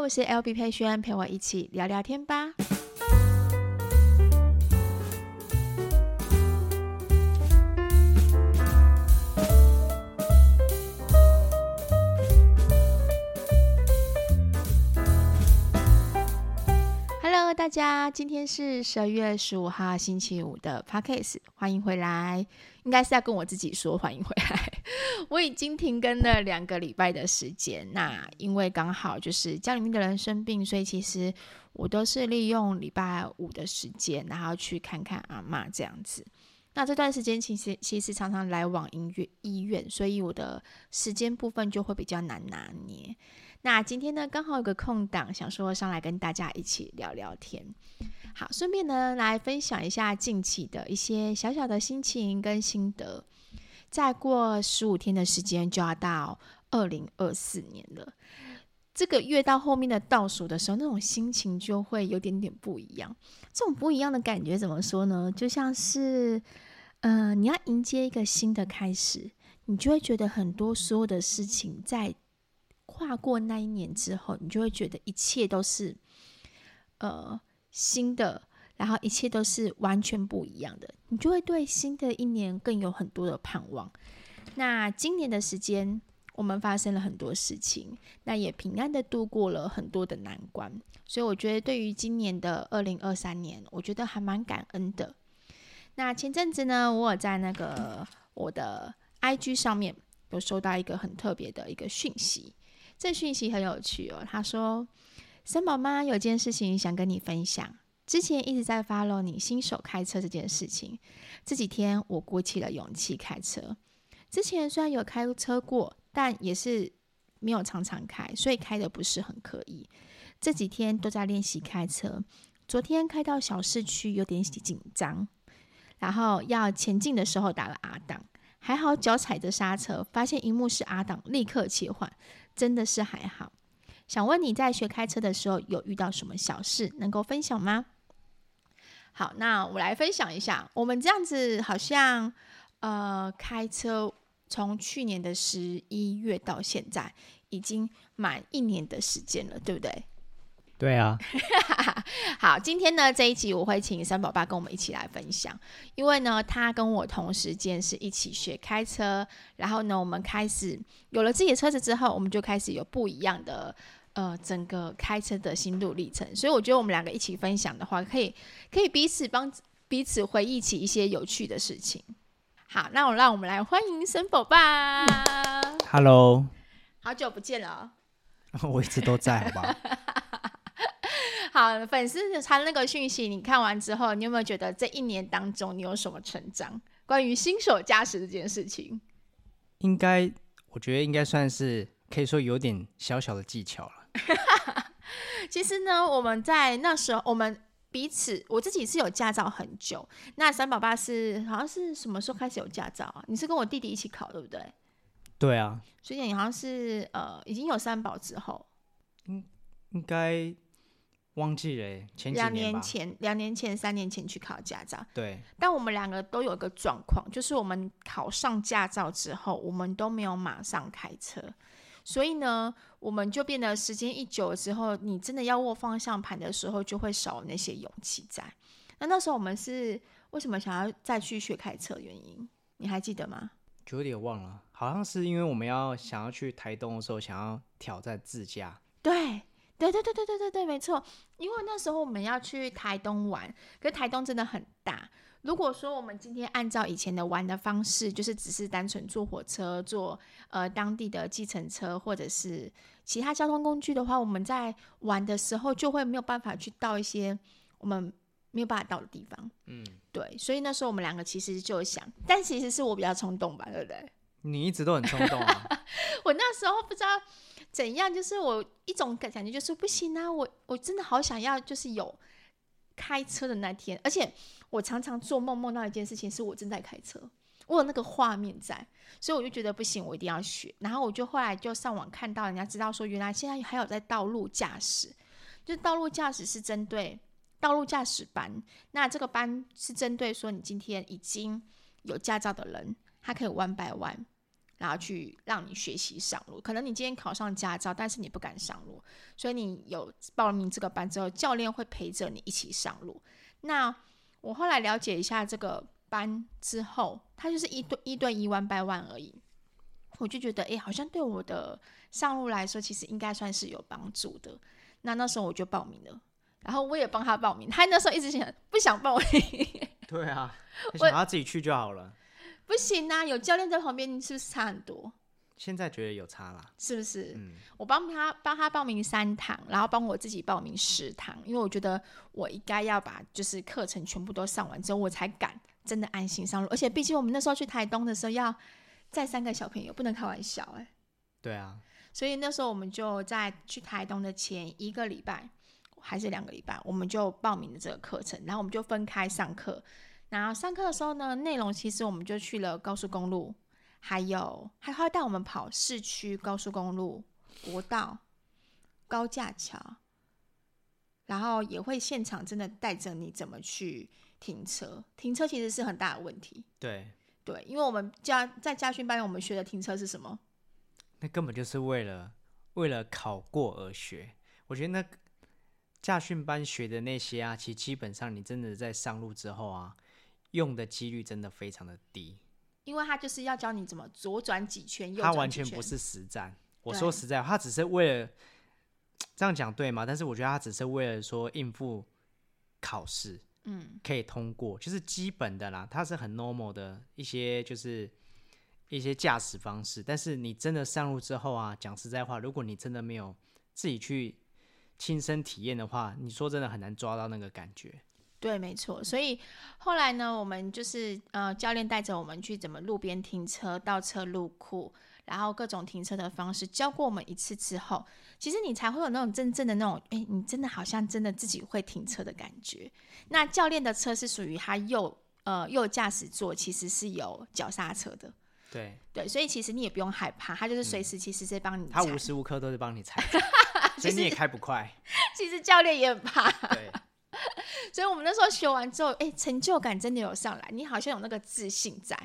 我是 LB 佩萱，陪我一起聊聊天吧。Hello，大家，今天是十二月十五号星期五的 Podcast，欢迎回来。应该是要跟我自己说欢迎回来。我已经停更了两个礼拜的时间，那因为刚好就是家里面的人生病，所以其实我都是利用礼拜五的时间，然后去看看阿嬷这样子。那这段时间其实其实常常来往医院医院，所以我的时间部分就会比较难拿捏。那今天呢，刚好有个空档，想说上来跟大家一起聊聊天。好，顺便呢来分享一下近期的一些小小的心情跟心得。再过十五天的时间就要到二零二四年了，这个月到后面的倒数的时候，那种心情就会有点点不一样。这种不一样的感觉怎么说呢？就像是，嗯、呃，你要迎接一个新的开始，你就会觉得很多所有的事情在跨过那一年之后，你就会觉得一切都是，呃。新的，然后一切都是完全不一样的，你就会对新的一年更有很多的盼望。那今年的时间，我们发生了很多事情，那也平安的度过了很多的难关，所以我觉得对于今年的二零二三年，我觉得还蛮感恩的。那前阵子呢，我有在那个我的 IG 上面有收到一个很特别的一个讯息，这讯息很有趣哦，他说。三宝妈有件事情想跟你分享。之前一直在 follow 你新手开车这件事情，这几天我鼓起了勇气开车。之前虽然有开车过，但也是没有常常开，所以开得不是很可以。这几天都在练习开车。昨天开到小市区有点紧张，然后要前进的时候打了 R 档，还好脚踩着刹车，发现荧幕是 R 档，立刻切换，真的是还好。想问你在学开车的时候有遇到什么小事能够分享吗？好，那我来分享一下。我们这样子好像呃开车从去年的十一月到现在已经满一年的时间了，对不对？对啊。好，今天呢这一集我会请三宝爸跟我们一起来分享，因为呢他跟我同时间是一起学开车，然后呢我们开始有了自己的车子之后，我们就开始有不一样的。呃，整个开车的心路历程，所以我觉得我们两个一起分享的话，可以可以彼此帮彼此回忆起一些有趣的事情。好，那我让我们来欢迎森宝吧。Hello，好久不见了。我一直都在，好吧？好，粉丝他那个讯息，你看完之后，你有没有觉得这一年当中你有什么成长？关于新手驾驶这件事情，应该我觉得应该算是可以说有点小小的技巧了。其实呢，我们在那时候，我们彼此，我自己是有驾照很久。那三宝爸是好像是什么时候开始有驾照啊？你是跟我弟弟一起考，对不对？对啊。所以你好像是呃，已经有三宝之后，应应该忘记了，前几年年前、两年前、三年前去考驾照。对。但我们两个都有一个状况，就是我们考上驾照之后，我们都没有马上开车。所以呢，我们就变得时间一久了之后，你真的要握方向盘的时候，就会少那些勇气在。那那时候我们是为什么想要再去学开车？原因你还记得吗？就有点忘了，好像是因为我们要想要去台东的时候，想要挑战自驾。对，对，对，对，对，对，对，对，没错。因为那时候我们要去台东玩，可是台东真的很大。如果说我们今天按照以前的玩的方式，就是只是单纯坐火车、坐呃当地的计程车或者是其他交通工具的话，我们在玩的时候就会没有办法去到一些我们没有办法到的地方。嗯，对，所以那时候我们两个其实就想，但其实是我比较冲动吧，对不对？你一直都很冲动啊！我那时候不知道怎样，就是我一种感感觉就是不行啊，我我真的好想要，就是有。开车的那天，而且我常常做梦梦到一件事情，是我正在开车，我有那个画面在，所以我就觉得不行，我一定要学。然后我就后来就上网看到人家知道说，原来现在还有在道路驾驶，就道路驾驶是针对道路驾驶班，那这个班是针对说你今天已经有驾照的人，他可以 one by one 然后去让你学习上路。可能你今天考上驾照，但是你不敢上路，所以你有报名这个班之后，教练会陪着你一起上路。那我后来了解一下这个班之后，它就是一对一对一 one by one 而已。我就觉得，哎，好像对我的上路来说，其实应该算是有帮助的。那那时候我就报名了，然后我也帮他报名。他那时候一直想不想报名。对啊，我想他自己去就好了。不行啊，有教练在旁边，你是不是差很多？现在觉得有差啦，是不是？嗯，我帮他帮他报名三堂，然后帮我自己报名十堂，因为我觉得我应该要把就是课程全部都上完之后，我才敢真的安心上路。而且毕竟我们那时候去台东的时候要。再三个小朋友不能开玩笑哎，对啊，所以那时候我们就在去台东的前一个礼拜还是两个礼拜，我们就报名了这个课程，然后我们就分开上课。然后上课的时候呢，内容其实我们就去了高速公路，还有还会带我们跑市区高速公路、国道、高架桥，然后也会现场真的带着你怎么去停车。停车其实是很大的问题，对。对，因为我们家在家训班，我们学的停车是什么？那根本就是为了为了考过而学。我觉得那驾训班学的那些啊，其实基本上你真的在上路之后啊，用的几率真的非常的低。因为他就是要教你怎么左转几圈，右转。他完全不是实战。我说实在，他只是为了 这样讲对吗？但是我觉得他只是为了说应付考试。嗯，可以通过，就是基本的啦，它是很 normal 的一些，就是一些驾驶方式。但是你真的上路之后啊，讲实在话，如果你真的没有自己去亲身体验的话，你说真的很难抓到那个感觉。对，没错。所以后来呢，我们就是呃，教练带着我们去怎么路边停车、倒车入库。然后各种停车的方式教过我们一次之后，其实你才会有那种真正的那种，哎，你真的好像真的自己会停车的感觉。那教练的车是属于他右呃右驾驶座，其实是有脚刹车的。对对，所以其实你也不用害怕，他就是随时其实在帮你、嗯。他无时无刻都是帮你踩，所以你也开不快。其实教练也很怕。对。所以我们那时候学完之后，哎，成就感真的有上来，你好像有那个自信在。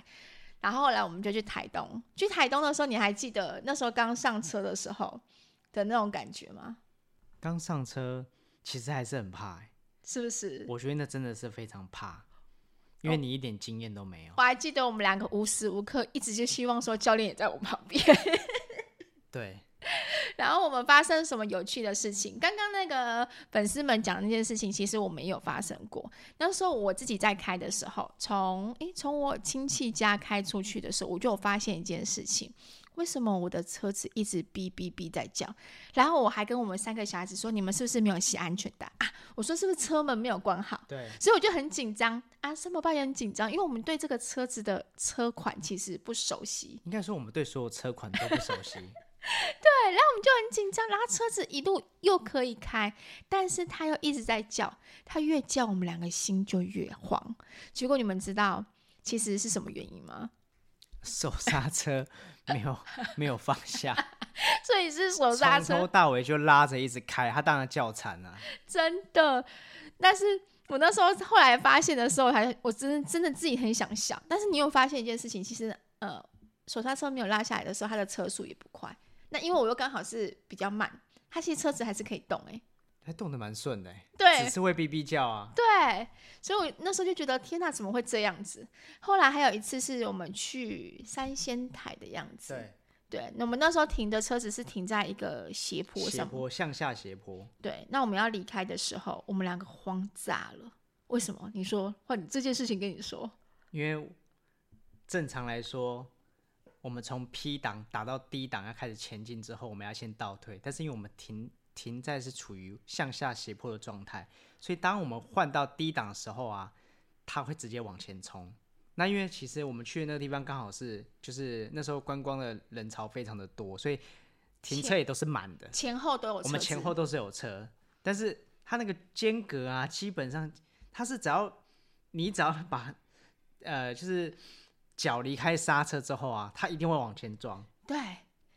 然后后来我们就去台东，去台东的时候，你还记得那时候刚上车的时候的那种感觉吗？刚上车其实还是很怕，是不是？我觉得那真的是非常怕，因为你一点经验都没有。我还记得我们两个无时无刻一直就希望说教练也在我旁边。对。然后我们发生什么有趣的事情？刚刚那个粉丝们讲的那件事情，其实我们也有发生过。那时候我自己在开的时候，从诶从我亲戚家开出去的时候，我就有发现一件事情：为什么我的车子一直哔哔哔在叫？然后我还跟我们三个小孩子说：“你们是不是没有系安全带啊？”我说：“是不是车门没有关好？”对。所以我就很紧张啊，三宝爸也很紧张，因为我们对这个车子的车款其实不熟悉。应该说我们对所有车款都不熟悉。对，然后我们就很紧张，然后车子一路又可以开，但是他又一直在叫，他越叫我们两个心就越慌。结果你们知道其实是什么原因吗？手刹车 没有没有放下，所以是手刹车从头到尾就拉着一直开，他当然叫惨了，真的。但是我那时候后来发现的时候，还我真的真的自己很想笑。但是你有发现一件事情，其实呃，手刹车没有拉下来的时候，它的车速也不快。那因为我又刚好是比较慢，它其实车子还是可以动哎、欸，还动得蛮顺的，对，只是会哔哔叫啊。对，所以我那时候就觉得天哪，怎么会这样子？后来还有一次是我们去三仙台的样子，对，对，那我们那时候停的车子是停在一个斜坡上，斜坡向下斜坡。对，那我们要离开的时候，我们两个慌炸了。为什么？你说，换你这件事情跟你说，因为正常来说。我们从 P 档打到 D 档要开始前进之后，我们要先倒退。但是因为我们停停在是处于向下斜坡的状态，所以当我们换到 D 档的时候啊，它会直接往前冲。那因为其实我们去的那个地方刚好是就是那时候观光的人潮非常的多，所以停车也都是满的，前后都有车。我们前后都是有车，但是它那个间隔啊，基本上它是只要你只要把呃就是。脚离开刹车之后啊，他一定会往前撞。对，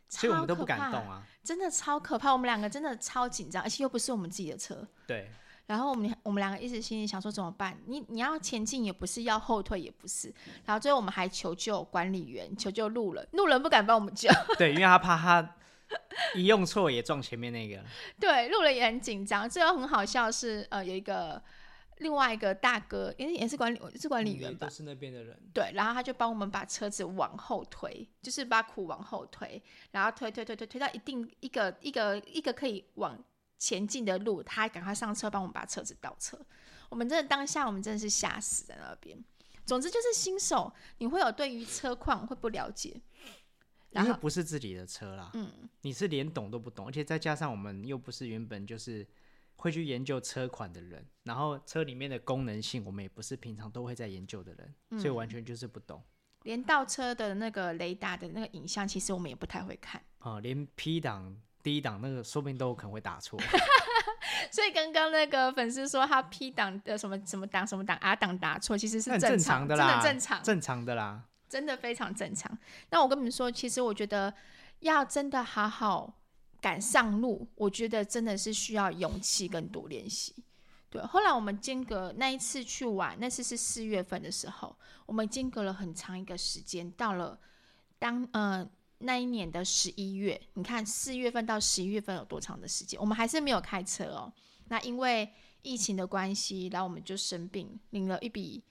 所以我们都不敢动啊，真的超可怕。我们两个真的超紧张，而且又不是我们自己的车。对。然后我们我们两个一直心里想说怎么办？你你要前进也不是，要后退也不是。然后最后我们还求救管理员，求救路人，路人不敢帮我们救。对，因为他怕他一用错也撞前面那个。对，路人也很紧张。最后很好笑是呃有一个。另外一个大哥，因为也是管理，是管理员吧？都是那边的人。对，然后他就帮我们把车子往后推，就是把苦往后推，然后推推推推推到一定一个一个一个可以往前进的路，他赶快上车帮我们把车子倒车。我们真的当下，我们真的是吓死在那边。总之就是新手，你会有对于车况会不了解，然后不是自己的车啦，嗯，你是连懂都不懂，而且再加上我们又不是原本就是。会去研究车款的人，然后车里面的功能性，我们也不是平常都会在研究的人，嗯、所以完全就是不懂。连倒车的那个雷达的那个影像，其实我们也不太会看。啊、呃，连 P 档、D 档那个，说不定都有可能会打错。所以刚刚那个粉丝说他 P 档的什么什么档什么档 R 档打错，其实是正常，正常的啦，真的正常，正常的啦，真的非常正常。那我跟你们说，其实我觉得要真的好好。敢上路，我觉得真的是需要勇气跟多练习。对，后来我们间隔那一次去玩，那次是四月份的时候，我们间隔了很长一个时间，到了当呃那一年的十一月，你看四月份到十一月份有多长的时间，我们还是没有开车哦。那因为疫情的关系，然后我们就生病，领了一笔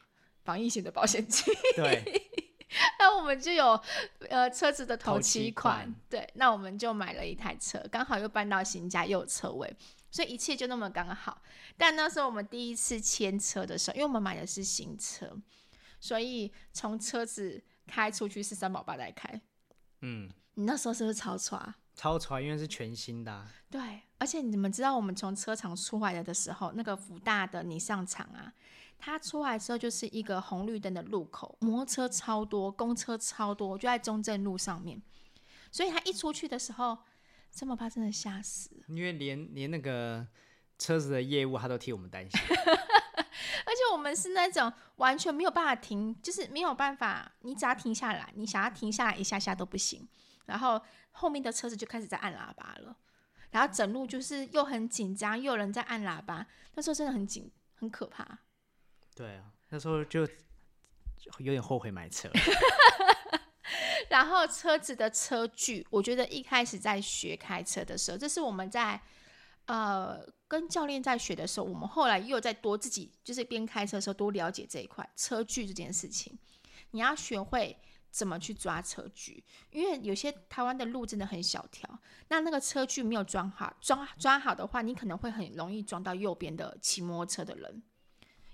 防疫险的保险金。对。那我们就有呃车子的头期款，对，那我们就买了一台车，刚好又搬到新家，又有车位，所以一切就那么刚好。但那时候我们第一次牵车的时候，因为我们买的是新车，所以从车子开出去是三宝爸在开。嗯，你那时候是不是超喘？超喘，因为是全新的啊。对，而且你们知道我们从车厂出来的时候，那个福大的你上场啊。他出来之后就是一个红绿灯的路口，摩托车超多，公车超多，就在中正路上面。所以他一出去的时候，三宝爸真的吓死。因为连连那个车子的业务他都替我们担心，而且我们是那种完全没有办法停，就是没有办法，你只要停下来，你想要停下来一下下都不行。然后后面的车子就开始在按喇叭了，然后整路就是又很紧张，又有人在按喇叭，那时候真的很紧，很可怕。对啊，那时候就有点后悔买车。然后车子的车距，我觉得一开始在学开车的时候，这是我们在呃跟教练在学的时候，我们后来又在多自己就是边开车的时候多了解这一块车距这件事情。你要学会怎么去抓车距，因为有些台湾的路真的很小条，那那个车距没有抓好，抓抓好的话，你可能会很容易撞到右边的骑摩托车的人。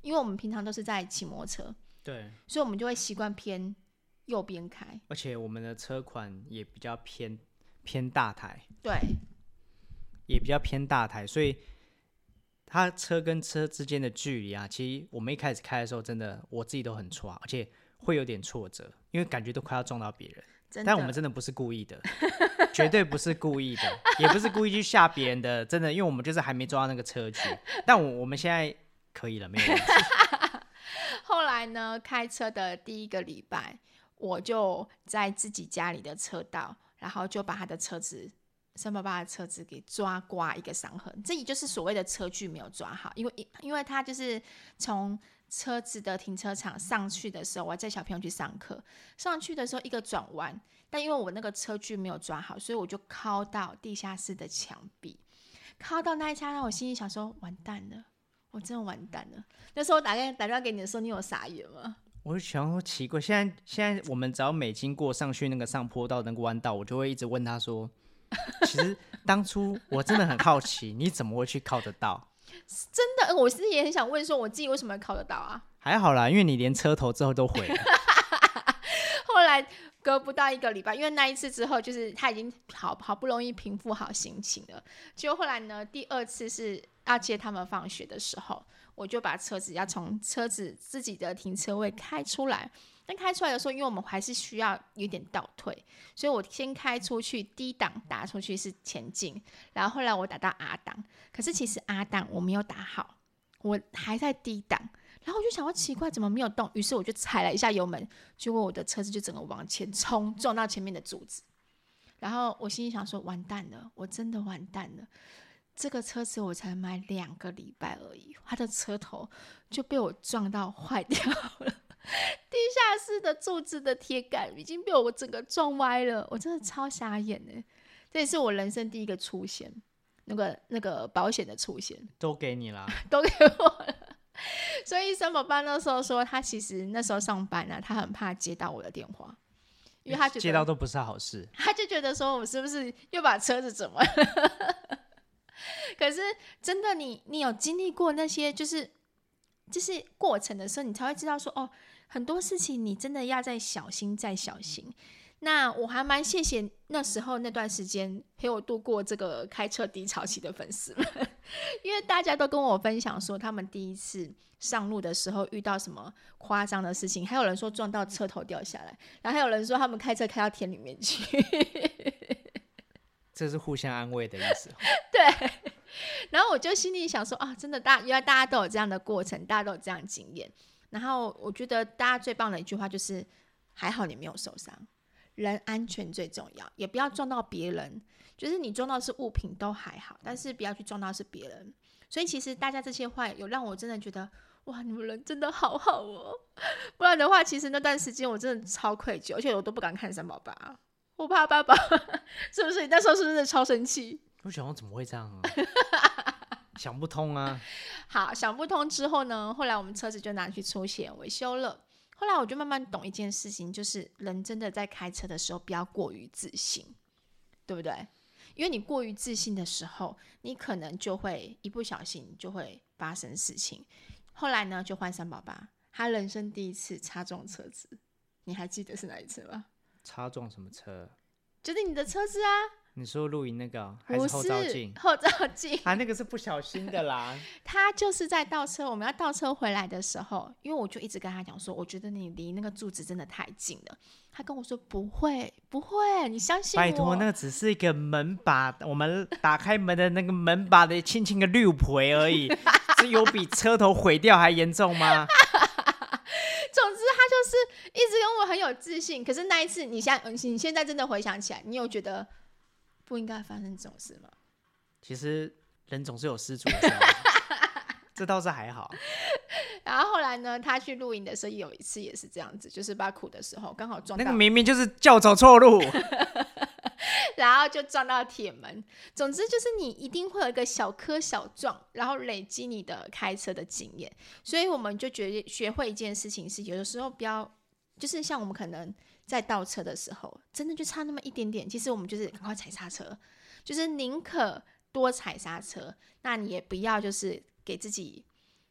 因为我们平常都是在骑摩托车，对，所以我们就会习惯偏右边开。而且我们的车款也比较偏偏大台，对，也比较偏大台，所以它车跟车之间的距离啊，其实我们一开始开的时候，真的我自己都很挫，而且会有点挫折，因为感觉都快要撞到别人。但我们真的不是故意的，绝对不是故意的，也不是故意去吓别人的，真的，因为我们就是还没抓到那个车距。但我我们现在。可以了，没有问题。后来呢，开车的第一个礼拜，我就在自己家里的车道，然后就把他的车子，三宝爸的车子给抓刮一个伤痕。这也就是所谓的车距没有抓好，因为因为他就是从车子的停车场上去的时候，我载小朋友去上课，上去的时候一个转弯，但因为我那个车距没有抓好，所以我就靠到地下室的墙壁，靠到那一刹那，我心里想说，完蛋了。我真的完蛋了。那时候我打电打电话给你的时候，你有傻眼吗？我就想说奇怪，现在现在我们只要每经过上去那个上坡道那个弯道，我就会一直问他说：“ 其实当初我真的很好奇，你怎么会去靠得到？”真的，我其实也很想问，说我自己为什么靠得到啊？还好啦，因为你连车头之后都毁了。后来隔不到一个礼拜，因为那一次之后，就是他已经好好不容易平复好心情了。结果后来呢，第二次是。要接他们放学的时候，我就把车子要从车子自己的停车位开出来。但开出来的时候，因为我们还是需要有点倒退，所以我先开出去，D 档打出去是前进，然后后来我打到 R 档，可是其实 R 档我没有打好，我还在 D 档，然后我就想说奇怪，怎么没有动？于是我就踩了一下油门，结果我的车子就整个往前冲，撞到前面的柱子。然后我心里想说，完蛋了，我真的完蛋了。这个车子我才买两个礼拜而已，它的车头就被我撞到坏掉了，地下室的柱子的铁杆已经被我整个撞歪了，我真的超傻眼的。这也是我人生第一个出险，那个那个保险的出险都给你了，都给我了。所以三宝爸那时候说，他其实那时候上班呢、啊，他很怕接到我的电话，因为他觉得接到都不是好事，他就觉得说我是不是又把车子怎么了？可是真的你，你你有经历过那些就是就是过程的时候，你才会知道说哦，很多事情你真的要再小心再小心。那我还蛮谢谢那时候那段时间陪我度过这个开车低潮期的粉丝们，因为大家都跟我分享说他们第一次上路的时候遇到什么夸张的事情，还有人说撞到车头掉下来，然后还有人说他们开车开到田里面去。这是互相安慰的意思。对，然后我就心里想说啊，真的大，原来大家都有这样的过程，大家都有这样的经验。然后我觉得大家最棒的一句话就是，还好你没有受伤。人安全最重要，也不要撞到别人。就是你撞到是物品都还好，但是不要去撞到是别人。所以其实大家这些话有让我真的觉得，哇，你们人真的好好哦。不然的话，其实那段时间我真的超愧疚，而且我都不敢看三宝爸，我怕爸爸 是不是？你那时候是不是超生气？我想我怎么会这样啊？想不通啊。好，想不通之后呢，后来我们车子就拿去出险维修了。后来我就慢慢懂一件事情，就是人真的在开车的时候不要过于自信，对不对？因为你过于自信的时候，你可能就会一不小心就会发生事情。后来呢，就换三宝爸，他人生第一次擦撞车子，你还记得是哪一次吗？擦撞什么车？就是你的车子啊。你说录影那个还是后照镜？后照镜啊，那个是不小心的啦。他就是在倒车，我们要倒车回来的时候，因为我就一直跟他讲说，我觉得你离那个柱子真的太近了。他跟我说不会，不会，你相信我。拜托，那个只是一个门把，我们打开门的那个门把的轻轻的六回而已，是有比车头毁掉还严重吗？总之，他就是一直跟我很有自信。可是那一次，你现你现在真的回想起来，你有觉得？不应该发生这种事吗？其实人总是有失足的时候，这倒是还好。然后后来呢，他去露营的时候有一次也是这样子，就是把苦的时候刚好撞到，那个明明就是叫走错路，然后就撞到铁门。总之就是你一定会有一个小磕小撞，然后累积你的开车的经验。所以我们就觉得学会一件事情是，有的时候不要，就是像我们可能。在倒车的时候，真的就差那么一点点。其实我们就是赶快踩刹车，就是宁可多踩刹车。那你也不要就是给自己，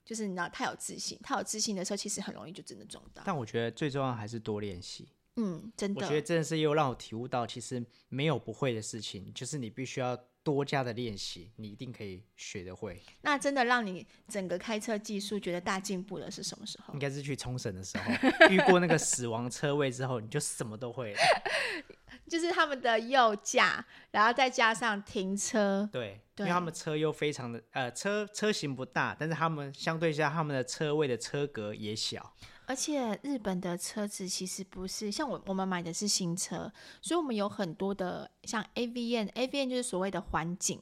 就是你知道太有自信，太有自信的时候，其实很容易就真的撞到。但我觉得最重要还是多练习。嗯，真的。我觉得真的是又让我体悟到，其实没有不会的事情，就是你必须要。多加的练习，你一定可以学得会。那真的让你整个开车技术觉得大进步的是什么时候？应该是去冲绳的时候，遇过那个死亡车位之后，你就什么都会了。就是他们的右驾，然后再加上停车。对，对，因为他们车又非常的呃车车型不大，但是他们相对下他们的车位的车格也小。而且日本的车子其实不是像我我们买的是新车，所以我们有很多的像 AVN，AVN 就是所谓的环境。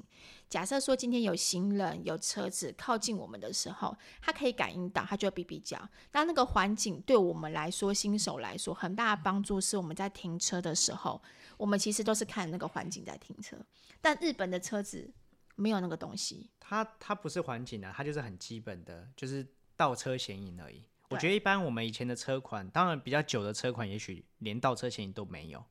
假设说今天有行人有车子靠近我们的时候，它可以感应到，它就会哔哔叫。那那个环境对我们来说，新手来说很大的帮助是我们在停车的时候，我们其实都是看那个环境在停车。但日本的车子没有那个东西，它它不是环景啊，它就是很基本的，就是倒车显影而已。我觉得一般我们以前的车款，当然比较久的车款，也许连倒车显影都没有。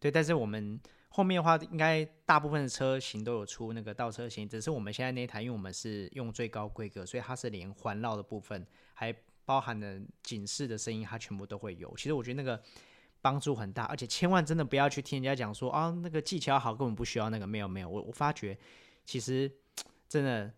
对，但是我们后面的话，应该大部分的车型都有出那个倒车显影，只是我们现在那台，因为我们是用最高规格，所以它是连环绕的部分，还包含了警示的声音，它全部都会有。其实我觉得那个帮助很大，而且千万真的不要去听人家讲说啊，那个技巧好，根本不需要那个。没有没有，我我发觉其实真的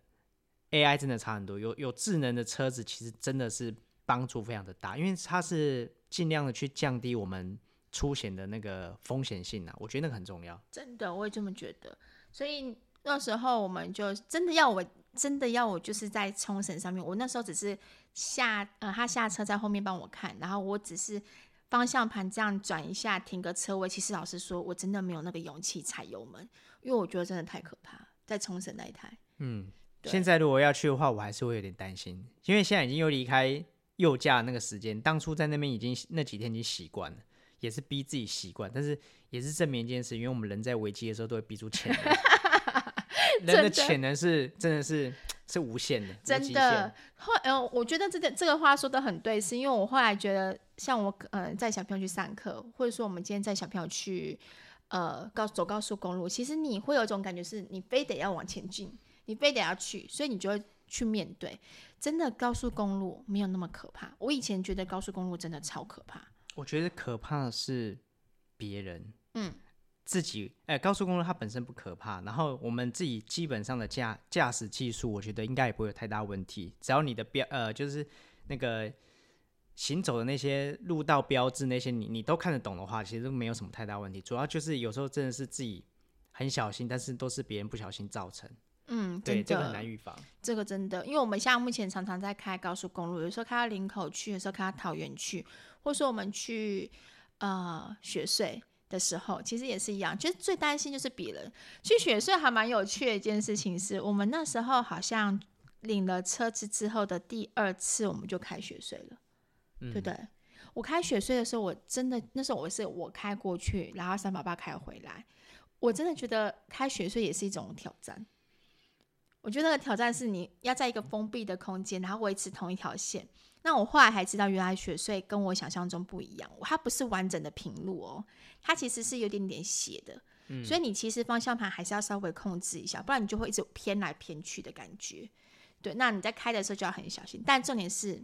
AI 真的差很多，有有智能的车子，其实真的是。帮助非常的大，因为它是尽量的去降低我们出险的那个风险性啊，我觉得那个很重要。真的，我也这么觉得。所以那时候我们就真的要我，真的要我，就是在冲绳上面，我那时候只是下呃，他下车在后面帮我看，然后我只是方向盘这样转一下，停个车位。其实老实说，我真的没有那个勇气踩油门，因为我觉得真的太可怕，在冲绳那一台。嗯，现在如果要去的话，我还是会有点担心，因为现在已经又离开右驾那个时间，当初在那边已经那几天已经习惯了，也是逼自己习惯，但是也是证明一件事，因为我们人在危机的时候都会逼出潜能，人的潜能是真的是是无限的，真的。后呃，我觉得这个这个话说的很对，是因为我后来觉得，像我呃带小朋友去上课，或者说我们今天带小朋友去。呃，高走高速公路，其实你会有一种感觉，是你非得要往前进，你非得要去，所以你就会去面对。真的高速公路没有那么可怕。我以前觉得高速公路真的超可怕。我觉得可怕的是别人，嗯，自己。哎、欸，高速公路它本身不可怕，然后我们自己基本上的驾驾驶技术，我觉得应该也不会有太大问题。只要你的标，呃，就是那个。行走的那些路道标志，那些你你都看得懂的话，其实都没有什么太大问题。主要就是有时候真的是自己很小心，但是都是别人不小心造成。嗯，对，这个很难预防。这个真的，因为我们现在目前常常在开高速公路，有时候开到林口去，有时候开到桃园去，或者说我们去呃雪隧的时候，其实也是一样。其实最担心就是别人去雪隧，还蛮有趣的一件事情是，我们那时候好像领了车子之后的第二次，我们就开雪隧了。对不对？我开雪隧的时候，我真的那时候我是我开过去，然后三宝爸开回来，我真的觉得开雪隧也是一种挑战。我觉得那个挑战是你要在一个封闭的空间，然后维持同一条线。那我后来还知道，原来雪穗跟我想象中不一样，它不是完整的平路哦，它其实是有点点斜的。嗯，所以你其实方向盘还是要稍微控制一下，不然你就会一直偏来偏去的感觉。对，那你在开的时候就要很小心。但重点是。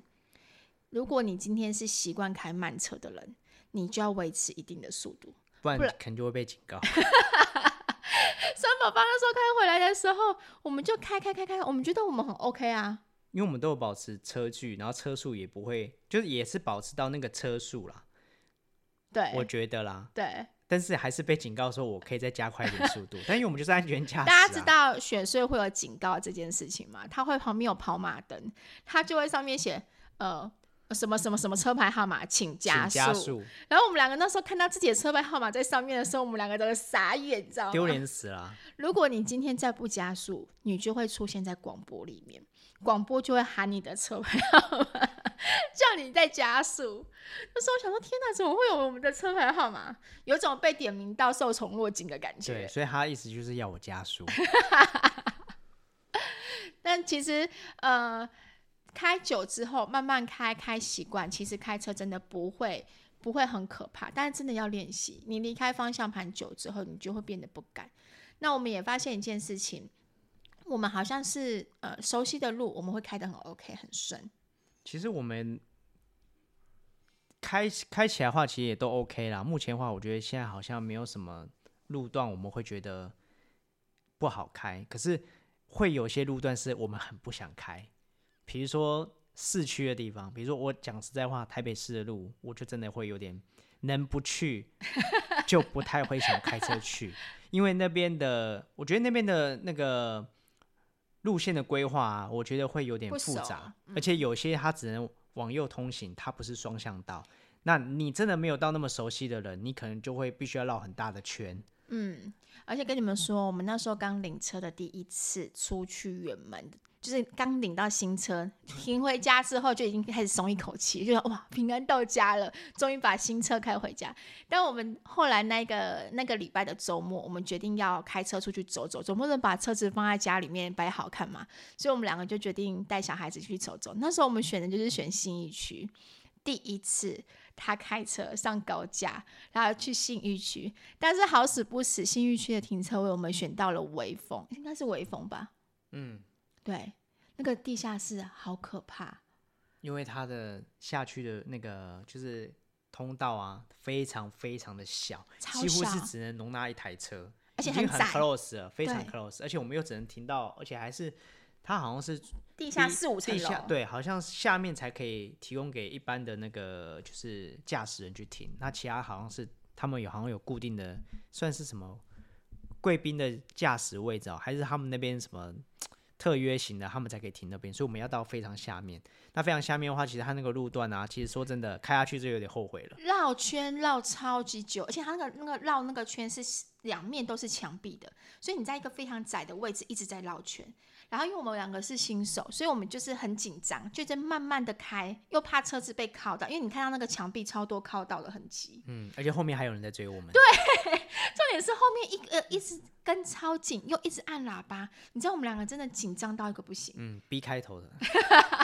如果你今天是习惯开慢车的人，你就要维持一定的速度，不然肯定就会被警告。三宝宝那时候开回来的时候，我们就开开开开，我们觉得我们很 OK 啊，因为我们都有保持车距，然后车速也不会，就是也是保持到那个车速啦。对，我觉得啦。对，但是还是被警告说，我可以再加快一点速度。但因为我们就是安全驾驶啊。大家知道选税会有警告这件事情吗？它会旁边有跑马灯，它就会上面写呃。什么什么什么车牌号码，请加速。加速。然后我们两个那时候看到自己的车牌号码在上面的时候，我们两个都傻眼，你知道吗？丢脸死了。如果你今天再不加速，你就会出现在广播里面，广播就会喊你的车牌号码，叫你再加速。那时候我想说，天哪，怎么会有我们的车牌号码？有种被点名到受宠若惊的感觉。对，所以他的意思就是要我加速。但其实，呃。开久之后，慢慢开，开习惯，其实开车真的不会不会很可怕，但是真的要练习。你离开方向盘久之后，你就会变得不敢。那我们也发现一件事情，我们好像是呃熟悉的路，我们会开得很 OK 很顺。其实我们开开起来话，其实也都 OK 啦。目前的话，我觉得现在好像没有什么路段我们会觉得不好开，可是会有些路段是我们很不想开。比如说市区的地方，比如说我讲实在话，台北市的路，我就真的会有点能不去，就不太会想开车去，因为那边的，我觉得那边的那个路线的规划啊，我觉得会有点复杂，嗯、而且有些它只能往右通行，它不是双向道，那你真的没有到那么熟悉的人，你可能就会必须要绕很大的圈。嗯，而且跟你们说，我们那时候刚领车的第一次出去远门。就是刚领到新车，停回家之后就已经开始松一口气，就说哇，平安到家了，终于把新车开回家。但我们后来那个那个礼拜的周末，我们决定要开车出去走走，总不能把车子放在家里面摆好看嘛。所以我们两个就决定带小孩子去走走。那时候我们选的就是选信义区，第一次他开车上高架，然后去信义区。但是好死不死，信义区的停车位我们选到了微风，应该是微风吧？嗯。对，那个地下室好可怕，因为它的下去的那个就是通道啊，非常非常的小，小几乎是只能容纳一台车，而且很，很 close 了，非常 close，而且我们又只能停到，而且还是它好像是地下四五层楼，对，好像下面才可以提供给一般的那个就是驾驶人去停，那其他好像是他们有好像有固定的，算是什么贵宾的驾驶位置哦，还是他们那边什么？特约型的，他们才可以停那边，所以我们要到非常下面。那非常下面的话，其实它那个路段啊，其实说真的，开下去就有点后悔了。绕圈绕超级久，而且它那个那个绕那个圈是两面都是墙壁的，所以你在一个非常窄的位置一直在绕圈。然后因为我们两个是新手，所以我们就是很紧张，就在慢慢的开，又怕车子被靠到，因为你看到那个墙壁超多靠到的痕迹。嗯，而且后面还有人在追我们。对，重点是后面一个一直跟超紧，又一直按喇叭，你知道我们两个真的紧张到一个不行。嗯，B 开头的。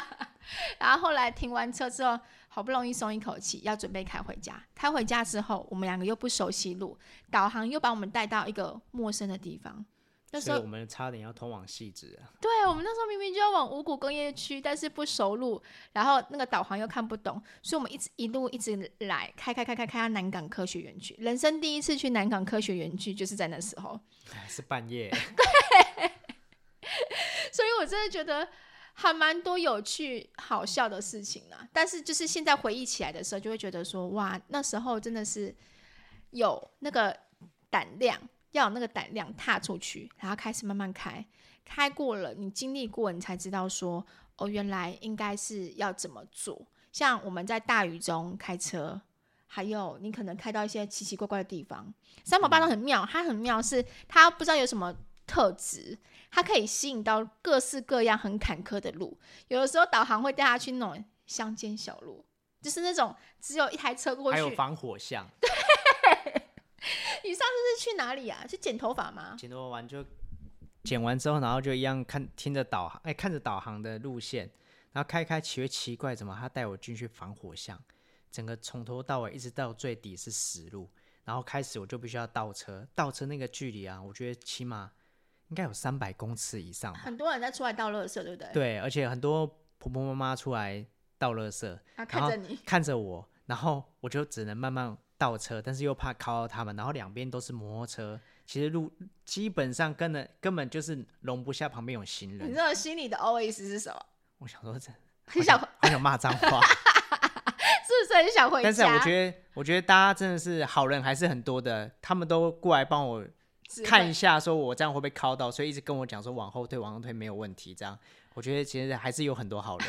然后后来停完车之后，好不容易松一口气，要准备开回家。开回家之后，我们两个又不熟悉路，导航又把我们带到一个陌生的地方。那时候我们差点要通往汐止啊。对，我们那时候明明就要往五股工业区，但是不熟路，然后那个导航又看不懂，所以我们一直一路一直来，开开开开开到南港科学园区。人生第一次去南港科学园区，就是在那时候。是半夜。对。所以我真的觉得。还蛮多有趣、好笑的事情啦，但是就是现在回忆起来的时候，就会觉得说，哇，那时候真的是有那个胆量，要有那个胆量踏出去，然后开始慢慢开，开过了，你经历过，你才知道说，哦，原来应该是要怎么做。像我们在大雨中开车，还有你可能开到一些奇奇怪怪的地方，三宝八都很妙，他很妙，是他不知道有什么特质。它可以吸引到各式各样很坎坷的路，有的时候导航会带他去那种乡间小路，就是那种只有一台车过去，还有防火巷。对，你上次是去哪里啊？是剪头发吗？剪头发完就剪完之后，然后就一样看听着导航，哎、欸，看着导航的路线，然后开开奇奇怪，怎么他带我进去防火巷？整个从头到尾一直到最底是死路，然后开始我就必须要倒车，倒车那个距离啊，我觉得起码。应该有三百公尺以上，很多人在出来倒垃圾，对不对？对，而且很多婆婆妈妈出来倒垃圾，他看着你，看着我，然后我就只能慢慢倒车，但是又怕靠到他们，然后两边都是摩托车，其实路基本上根本根本就是容不下旁边有行人。你知道心里的 OS 是什么？我想说这 很想很想骂脏话，是不是很想回家？但是我觉得，我觉得大家真的是好人还是很多的，他们都过来帮我。看一下，说我这样会不会靠到，所以一直跟我讲说往后退，往后退没有问题。这样，我觉得其实还是有很多好人。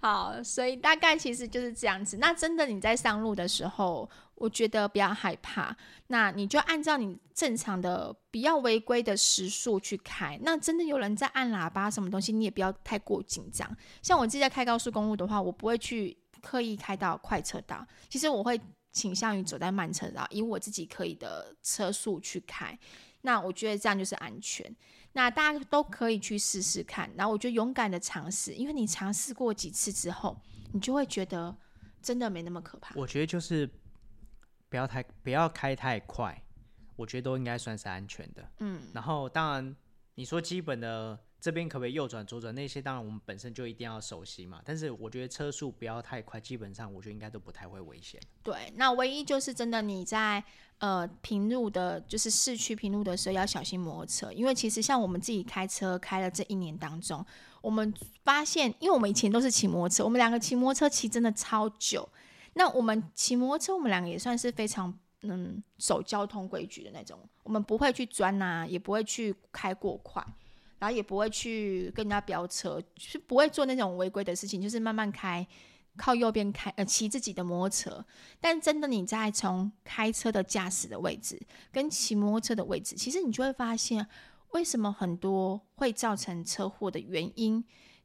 好，所以大概其实就是这样子。那真的你在上路的时候，我觉得不要害怕，那你就按照你正常的、不要违规的时速去开。那真的有人在按喇叭什么东西，你也不要太过紧张。像我自己在开高速公路的话，我不会去刻意开到快车道，其实我会。倾向于走在慢车道，以我自己可以的车速去开，那我觉得这样就是安全。那大家都可以去试试看，然后我就勇敢的尝试，因为你尝试过几次之后，你就会觉得真的没那么可怕。我觉得就是不要太不要开太快，我觉得都应该算是安全的。嗯，然后当然你说基本的。这边可不可以右转左转？那些当然我们本身就一定要熟悉嘛。但是我觉得车速不要太快，基本上我觉得应该都不太会危险。对，那唯一就是真的你在呃平路的，就是市区平路的时候要小心摩托车，因为其实像我们自己开车开了这一年当中，我们发现，因为我们以前都是骑摩托车，我们两个骑摩托车骑真的超久。那我们骑摩托车，我们两个也算是非常嗯守交通规矩的那种，我们不会去钻啊，也不会去开过快。然后也不会去跟人家飙车，就是不会做那种违规的事情，就是慢慢开，靠右边开，呃，骑自己的摩托车。但真的你在从开车的驾驶的位置跟骑摩托车的位置，其实你就会发现，为什么很多会造成车祸的原因，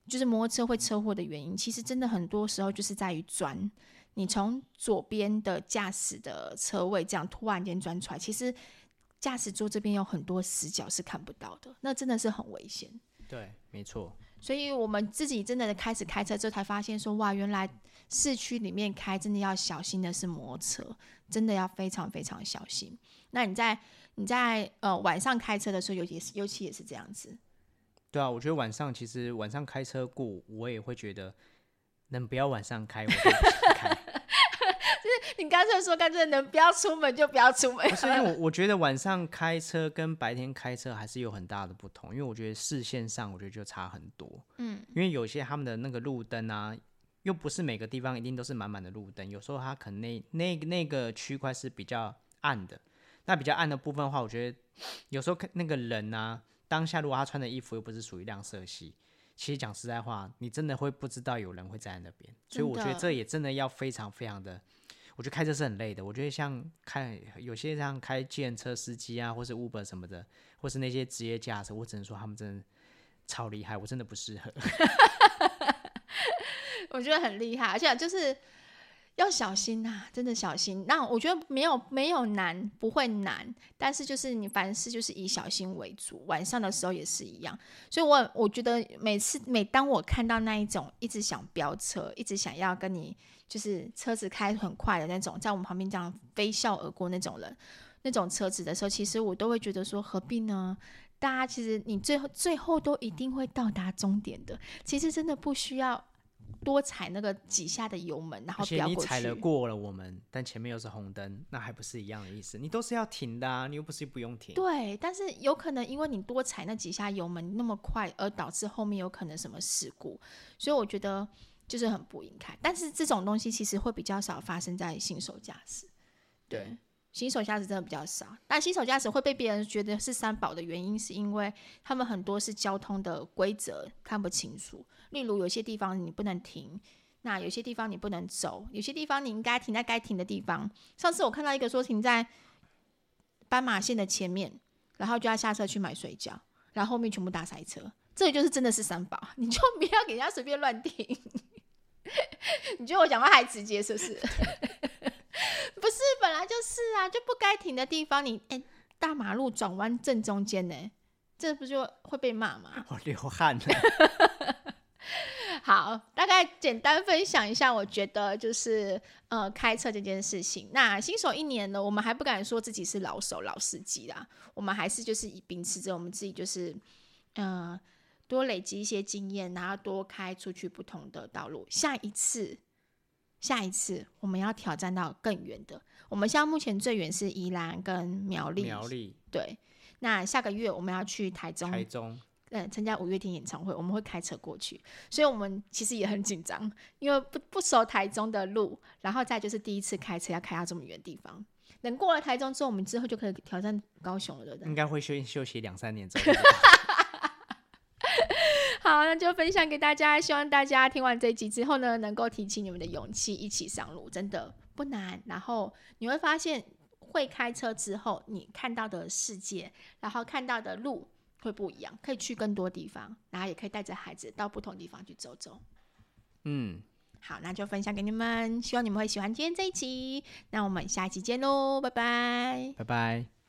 就是摩托车会车祸的原因，其实真的很多时候就是在于钻。你从左边的驾驶的车位这样突然间钻出来，其实。驾驶座这边有很多死角是看不到的，那真的是很危险。对，没错。所以我们自己真的开始开车之后，才发现说，哇，原来市区里面开真的要小心的是摩托车，真的要非常非常小心。那你在你在呃晚上开车的时候，尤其是尤其也是这样子。对啊，我觉得晚上其实晚上开车过，我也会觉得能不要晚上开，我就不开。你干脆说，干脆能不要出门就不要出门。不是因为我，我觉得晚上开车跟白天开车还是有很大的不同，因为我觉得视线上，我觉得就差很多。嗯，因为有些他们的那个路灯啊，又不是每个地方一定都是满满的路灯，有时候它可能那那那个区块是比较暗的。那比较暗的部分的话，我觉得有时候看那个人啊，当下如果他穿的衣服又不是属于亮色系，其实讲实在话，你真的会不知道有人会在那边。所以我觉得这也真的要非常非常的。我觉得开车是很累的。我觉得像开有些像开建车司机啊，或是 Uber 什么的，或是那些职业驾驶，我只能说他们真的超厉害，我真的不适合。我觉得很厉害，而且就是。要小心呐、真的小心。那我觉得没有没有难，不会难，但是就是你凡事就是以小心为主。晚上的时候也是一样，所以我我觉得每次每当我看到那一种一直想飙车，一直想要跟你就是车子开很快的那种，在我们旁边这样飞笑而过那种人，那种车子的时候，其实我都会觉得说何必呢？大家其实你最后最后都一定会到达终点的，其实真的不需要。多踩那个几下的油门，然后飙过去。你踩了过了我们，但前面又是红灯，那还不是一样的意思？你都是要停的啊，你又不是不用停。对，但是有可能因为你多踩那几下油门那么快，而导致后面有可能什么事故，所以我觉得就是很不应该。但是这种东西其实会比较少发生在新手驾驶。对。新手驾驶真的比较少，但新手驾驶会被别人觉得是三宝的原因，是因为他们很多是交通的规则看不清楚。例如，有些地方你不能停，那有些地方你不能走，有些地方你应该停在该停的地方。上次我看到一个说停在斑马线的前面，然后就要下车去买水饺，然后后面全部大塞车，这个就是真的是三宝，你就不要给人家随便乱停。你觉得我讲话还直接是不是？不是，本来就是啊，就不该停的地方你，你、欸、哎，大马路转弯正中间呢，这不就会被骂吗？我流汗了。好，大概简单分享一下，我觉得就是呃，开车这件事情。那新手一年呢，我们还不敢说自己是老手老司机啦，我们还是就是以秉持着我们自己就是嗯、呃，多累积一些经验，然后多开出去不同的道路。下一次。下一次我们要挑战到更远的。我们现在目前最远是宜兰跟苗栗。苗栗。对。那下个月我们要去台中。台中。嗯，参加五月天演唱会，我们会开车过去，所以我们其实也很紧张，因为不不熟台中的路，然后再就是第一次开车要开到这么远的地方。等过了台中之后，我们之后就可以挑战高雄了，对不对？应该会休休息两三年之后。好，那就分享给大家。希望大家听完这一集之后呢，能够提起你们的勇气，一起上路，真的不难。然后你会发现，会开车之后，你看到的世界，然后看到的路会不一样，可以去更多地方，然后也可以带着孩子到不同地方去走走。嗯，好，那就分享给你们，希望你们会喜欢今天这一集。那我们下一期见喽，拜拜，拜拜。